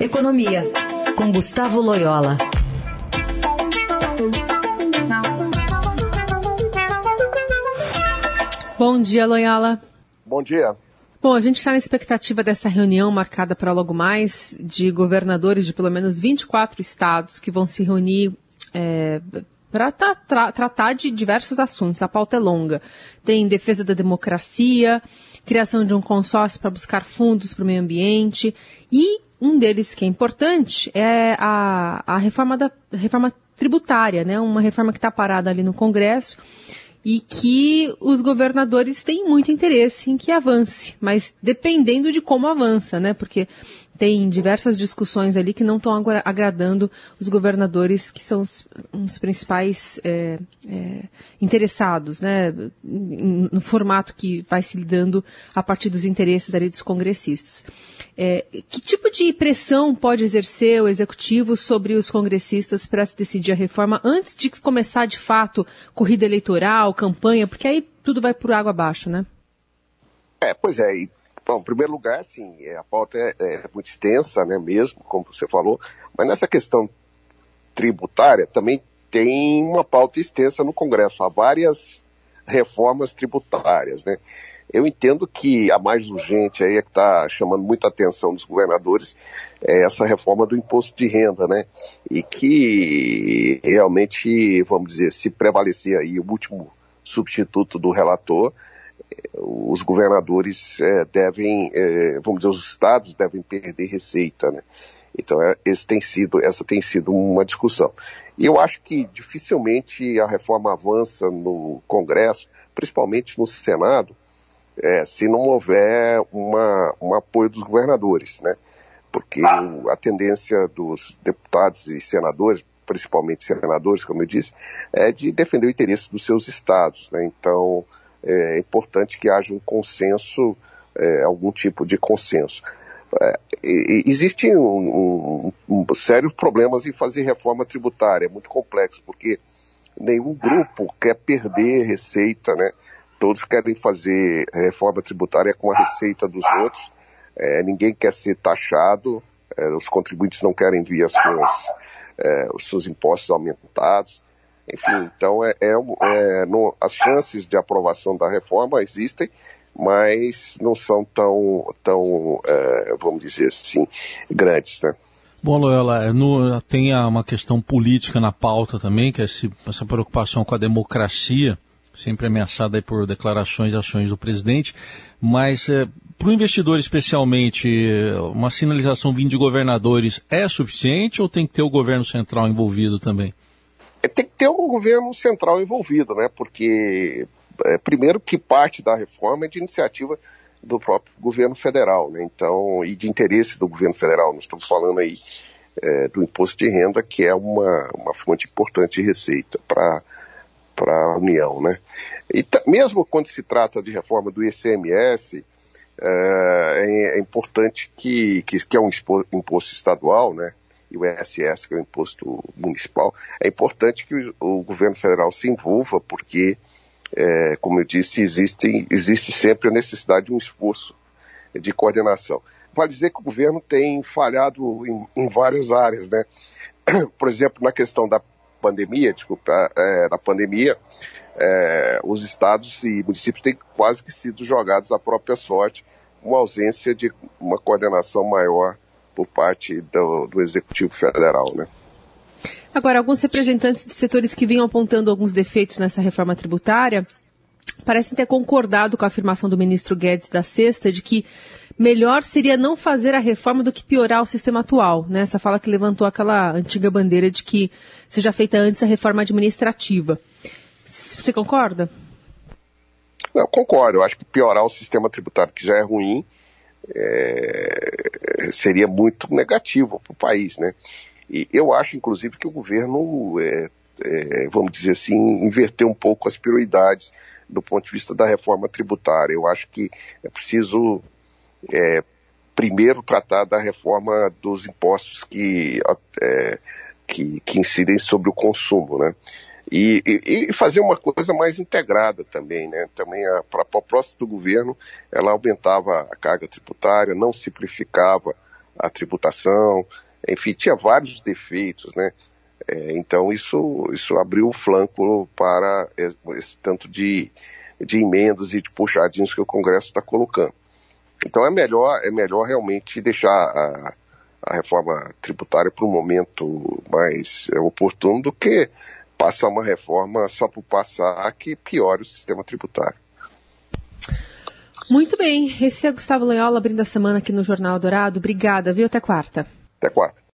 Economia, com Gustavo Loyola. Bom dia, Loyola. Bom dia. Bom, a gente está na expectativa dessa reunião marcada para logo mais de governadores de pelo menos 24 estados que vão se reunir é, para tra tra tratar de diversos assuntos. A pauta é longa. Tem defesa da democracia, criação de um consórcio para buscar fundos para o meio ambiente e um deles que é importante é a, a reforma da reforma tributária, né? Uma reforma que está parada ali no Congresso e que os governadores têm muito interesse em que avance, mas dependendo de como avança, né? Porque tem diversas discussões ali que não estão agradando os governadores que são os, os principais é, é, interessados, né, no formato que vai se lidando a partir dos interesses ali dos congressistas. É, que tipo de pressão pode exercer o executivo sobre os congressistas para se decidir a reforma antes de começar de fato corrida eleitoral, campanha, porque aí tudo vai por água abaixo, né? É, pois é, e Bom, em primeiro lugar, sim, é, a pauta é, é, muito extensa, né, mesmo, como você falou, mas nessa questão tributária também tem uma pauta extensa no Congresso. Há várias reformas tributárias, né? Eu entendo que a mais urgente aí é que está chamando muita atenção dos governadores é essa reforma do imposto de renda, né? E que realmente, vamos dizer, se prevalecer aí o último substituto do relator, os governadores é, devem, é, vamos dizer, os estados devem perder receita, né? Então, é, esse tem sido, essa tem sido uma discussão. E eu acho que dificilmente a reforma avança no Congresso, principalmente no Senado, é, se não houver uma, um apoio dos governadores, né? Porque a tendência dos deputados e senadores, principalmente senadores, como eu disse, é de defender o interesse dos seus estados, né? Então, é importante que haja um consenso, é, algum tipo de consenso. É, Existem um, um, um, sérios problemas em fazer reforma tributária, é muito complexo, porque nenhum grupo quer perder receita, né? Todos querem fazer reforma tributária com a receita dos outros, é, ninguém quer ser taxado, é, os contribuintes não querem ver as suas, é, os seus impostos aumentados. Enfim, então é, é, é no, as chances de aprovação da reforma existem, mas não são tão, tão é, vamos dizer assim, grandes, né? Bom, Loyola, no, tem uma questão política na pauta também, que é esse, essa preocupação com a democracia, sempre ameaçada por declarações e ações do presidente, mas é, para o investidor especialmente, uma sinalização vindo de governadores é suficiente ou tem que ter o governo central envolvido também? É, tem que ter um governo central envolvido, né? Porque, é, primeiro, que parte da reforma é de iniciativa do próprio governo federal, né? Então, e de interesse do governo federal. Nós estamos falando aí é, do imposto de renda, que é uma, uma fonte importante de receita para a União, né? E mesmo quando se trata de reforma do ICMS, é, é, é importante que, que, que é um imposto estadual, né? E o ISS, que é o imposto municipal, é importante que o, o governo federal se envolva, porque, é, como eu disse, existe, existe sempre a necessidade de um esforço de coordenação. Vale dizer que o governo tem falhado em, em várias áreas, né? Por exemplo, na questão da pandemia, desculpa, é, da pandemia, é, os estados e municípios têm quase que sido jogados à própria sorte, com ausência de uma coordenação maior por parte do, do Executivo Federal, né? Agora, alguns representantes de setores que vinham apontando alguns defeitos nessa reforma tributária parecem ter concordado com a afirmação do ministro Guedes da sexta de que melhor seria não fazer a reforma do que piorar o sistema atual. Né? Essa fala que levantou aquela antiga bandeira de que seja feita antes a reforma administrativa. Você concorda? Não, concordo. Eu acho que piorar o sistema tributário, que já é ruim, é, seria muito negativo para o país, né? E eu acho, inclusive, que o governo, é, é, vamos dizer assim, inverteu um pouco as prioridades do ponto de vista da reforma tributária. Eu acho que é preciso é, primeiro tratar da reforma dos impostos que, é, que, que incidem sobre o consumo, né? E, e, e, fazer uma coisa mais integrada também, né? Também a, a proposta do governo, ela aumentava a carga tributária, não simplificava a tributação, enfim, tinha vários defeitos, né? É, então isso, isso abriu o flanco para esse tanto de, de emendas e de puxadinhos que o Congresso está colocando. Então é melhor, é melhor realmente deixar a, a reforma tributária para um momento mais oportuno do que passar uma reforma só por passar que piore o sistema tributário. Muito bem, esse é Gustavo Loyola abrindo a semana aqui no Jornal Dourado. Obrigada, viu? Até quarta. Até quarta.